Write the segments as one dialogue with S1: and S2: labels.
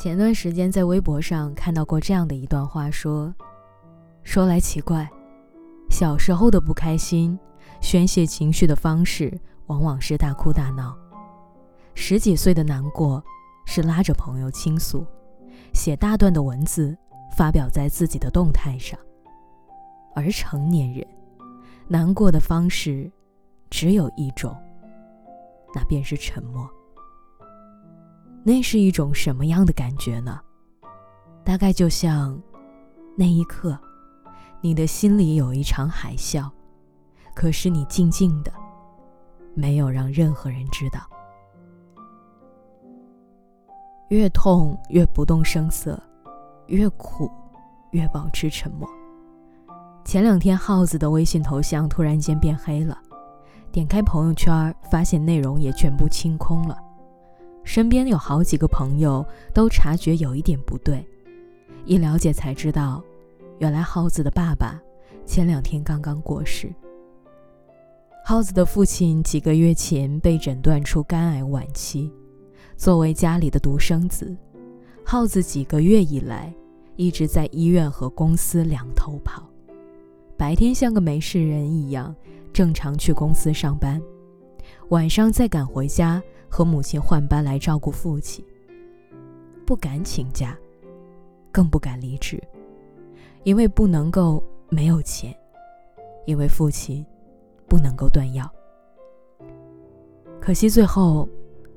S1: 前段时间在微博上看到过这样的一段话，说：“说来奇怪，小时候的不开心，宣泄情绪的方式往往是大哭大闹；十几岁的难过，是拉着朋友倾诉，写大段的文字发表在自己的动态上；而成年人，难过的方式只有一种，那便是沉默。”那是一种什么样的感觉呢？大概就像，那一刻，你的心里有一场海啸，可是你静静的，没有让任何人知道。越痛越不动声色，越苦越保持沉默。前两天耗子的微信头像突然间变黑了，点开朋友圈，发现内容也全部清空了。身边有好几个朋友都察觉有一点不对，一了解才知道，原来耗子的爸爸前两天刚刚过世。耗子的父亲几个月前被诊断出肝癌晚期，作为家里的独生子，耗子几个月以来一直在医院和公司两头跑，白天像个没事人一样正常去公司上班，晚上再赶回家。和母亲换班来照顾父亲，不敢请假，更不敢离职，因为不能够没有钱，因为父亲不能够断药。可惜最后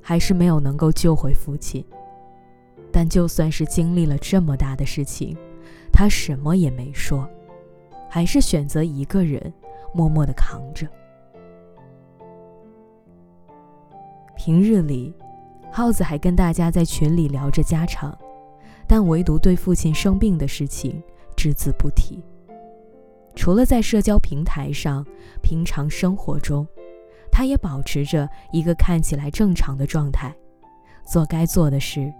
S1: 还是没有能够救回父亲。但就算是经历了这么大的事情，他什么也没说，还是选择一个人默默的扛着。平日里，耗子还跟大家在群里聊着家常，但唯独对父亲生病的事情只字不提。除了在社交平台上，平常生活中，他也保持着一个看起来正常的状态，做该做的事，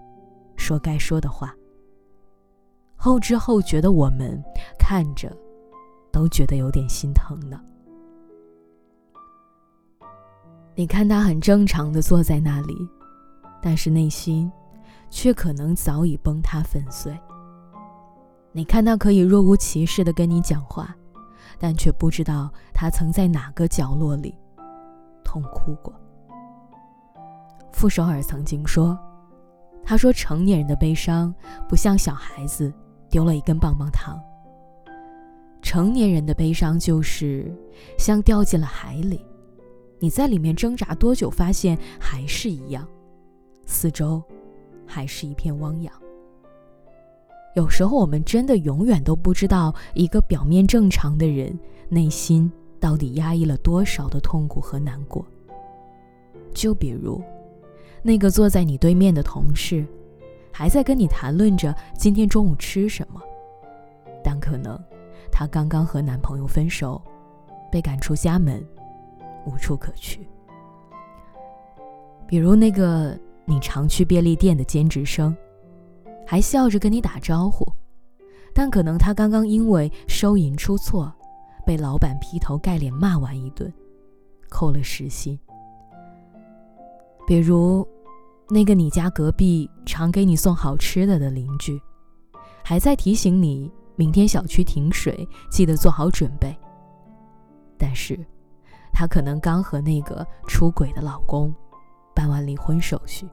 S1: 说该说的话。后知后觉的我们看着，都觉得有点心疼呢。你看他很正常的坐在那里，但是内心却可能早已崩塌粉碎。你看他可以若无其事的跟你讲话，但却不知道他曾在哪个角落里痛哭过。傅首尔曾经说：“他说成年人的悲伤不像小孩子丢了一根棒棒糖，成年人的悲伤就是像掉进了海里。”你在里面挣扎多久，发现还是一样，四周还是一片汪洋。有时候我们真的永远都不知道，一个表面正常的人，内心到底压抑了多少的痛苦和难过。就比如，那个坐在你对面的同事，还在跟你谈论着今天中午吃什么，但可能她刚刚和男朋友分手，被赶出家门。无处可去。比如那个你常去便利店的兼职生，还笑着跟你打招呼，但可能他刚刚因为收银出错，被老板劈头盖脸骂完一顿，扣了时薪。比如，那个你家隔壁常给你送好吃的的邻居，还在提醒你明天小区停水，记得做好准备。但是。她可能刚和那个出轨的老公办完离婚手续。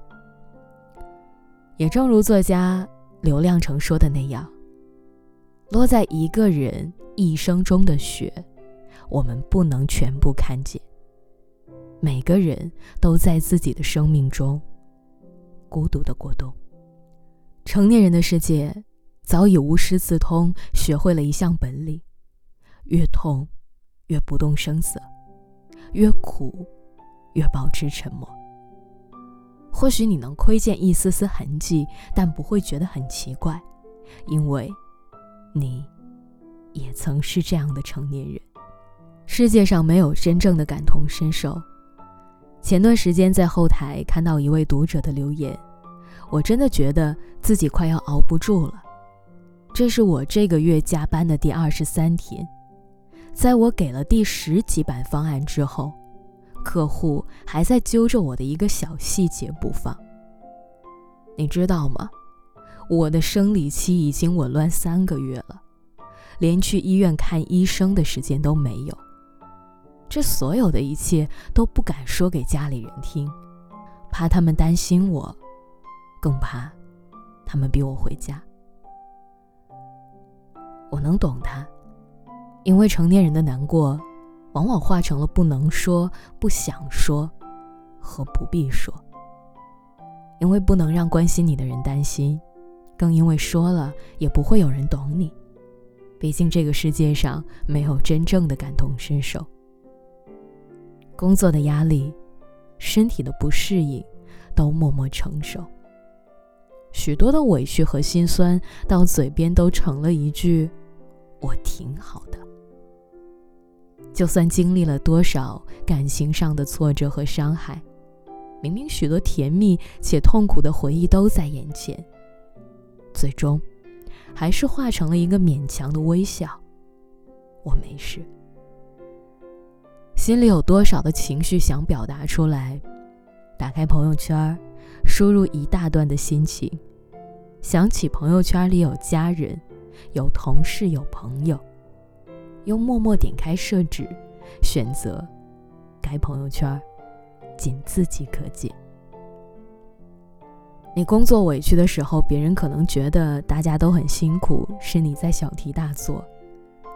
S1: 也正如作家刘亮程说的那样，落在一个人一生中的雪，我们不能全部看见。每个人都在自己的生命中孤独的过冬。成年人的世界早已无师自通，学会了一项本领：越痛，越不动声色。越苦，越保持沉默。或许你能窥见一丝丝痕迹，但不会觉得很奇怪，因为，你，也曾是这样的成年人。世界上没有真正的感同身受。前段时间在后台看到一位读者的留言，我真的觉得自己快要熬不住了。这是我这个月加班的第二十三天。在我给了第十几版方案之后，客户还在揪着我的一个小细节不放。你知道吗？我的生理期已经紊乱三个月了，连去医院看医生的时间都没有。这所有的一切都不敢说给家里人听，怕他们担心我，更怕他们逼我回家。我能懂他，因为成年人的难过，往往化成了不能说、不想说和不必说。因为不能让关心你的人担心，更因为说了也不会有人懂你。毕竟这个世界上没有真正的感同身受。工作的压力，身体的不适应，都默默承受。许多的委屈和心酸，到嘴边都成了一句“我挺好的”。就算经历了多少感情上的挫折和伤害，明明许多甜蜜且痛苦的回忆都在眼前，最终，还是化成了一个勉强的微笑。我没事。心里有多少的情绪想表达出来，打开朋友圈，输入一大段的心情，想起朋友圈里有家人、有同事、有朋友，又默默点开设置，选择该朋友圈仅自己可见。你工作委屈的时候，别人可能觉得大家都很辛苦，是你在小题大做。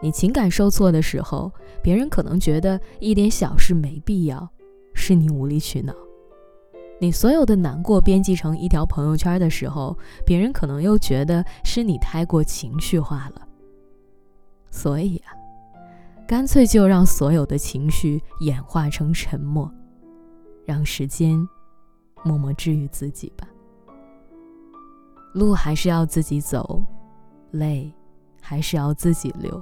S1: 你情感受挫的时候，别人可能觉得一点小事没必要，是你无理取闹；你所有的难过编辑成一条朋友圈的时候，别人可能又觉得是你太过情绪化了。所以啊，干脆就让所有的情绪演化成沉默，让时间默默治愈自己吧。路还是要自己走，泪还是要自己流。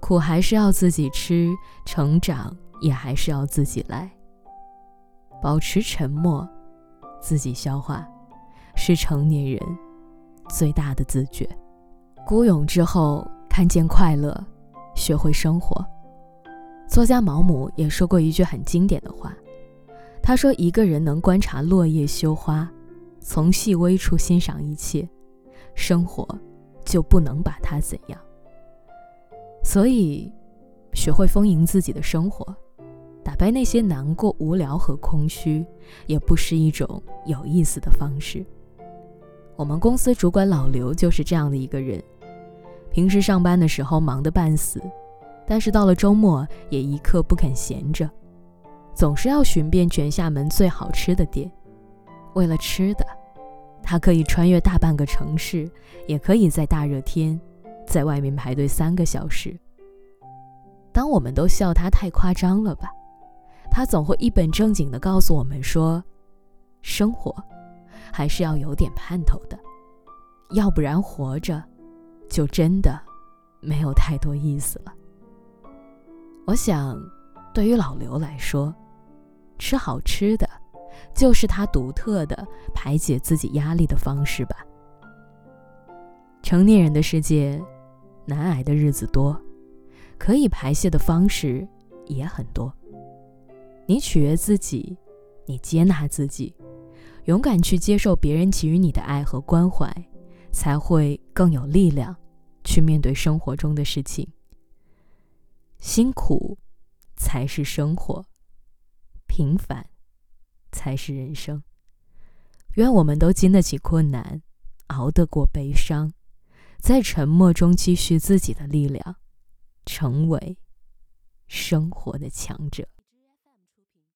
S1: 苦还是要自己吃，成长也还是要自己来。保持沉默，自己消化，是成年人最大的自觉。孤勇之后，看见快乐，学会生活。作家毛姆也说过一句很经典的话，他说：“一个人能观察落叶羞花，从细微处欣赏一切，生活就不能把它怎样。”所以，学会丰盈自己的生活，打败那些难过、无聊和空虚，也不是一种有意思的方式。我们公司主管老刘就是这样的一个人，平时上班的时候忙得半死，但是到了周末也一刻不肯闲着，总是要寻遍全厦门最好吃的店。为了吃的，他可以穿越大半个城市，也可以在大热天。在外面排队三个小时。当我们都笑他太夸张了吧，他总会一本正经地告诉我们说：“生活还是要有点盼头的，要不然活着就真的没有太多意思了。”我想，对于老刘来说，吃好吃的就是他独特的排解自己压力的方式吧。成年人的世界。难挨的日子多，可以排泄的方式也很多。你取悦自己，你接纳自己，勇敢去接受别人给予你的爱和关怀，才会更有力量去面对生活中的事情。辛苦才是生活，平凡才是人生。愿我们都经得起困难，熬得过悲伤。在沉默中积蓄自己的力量，成为生活的强者。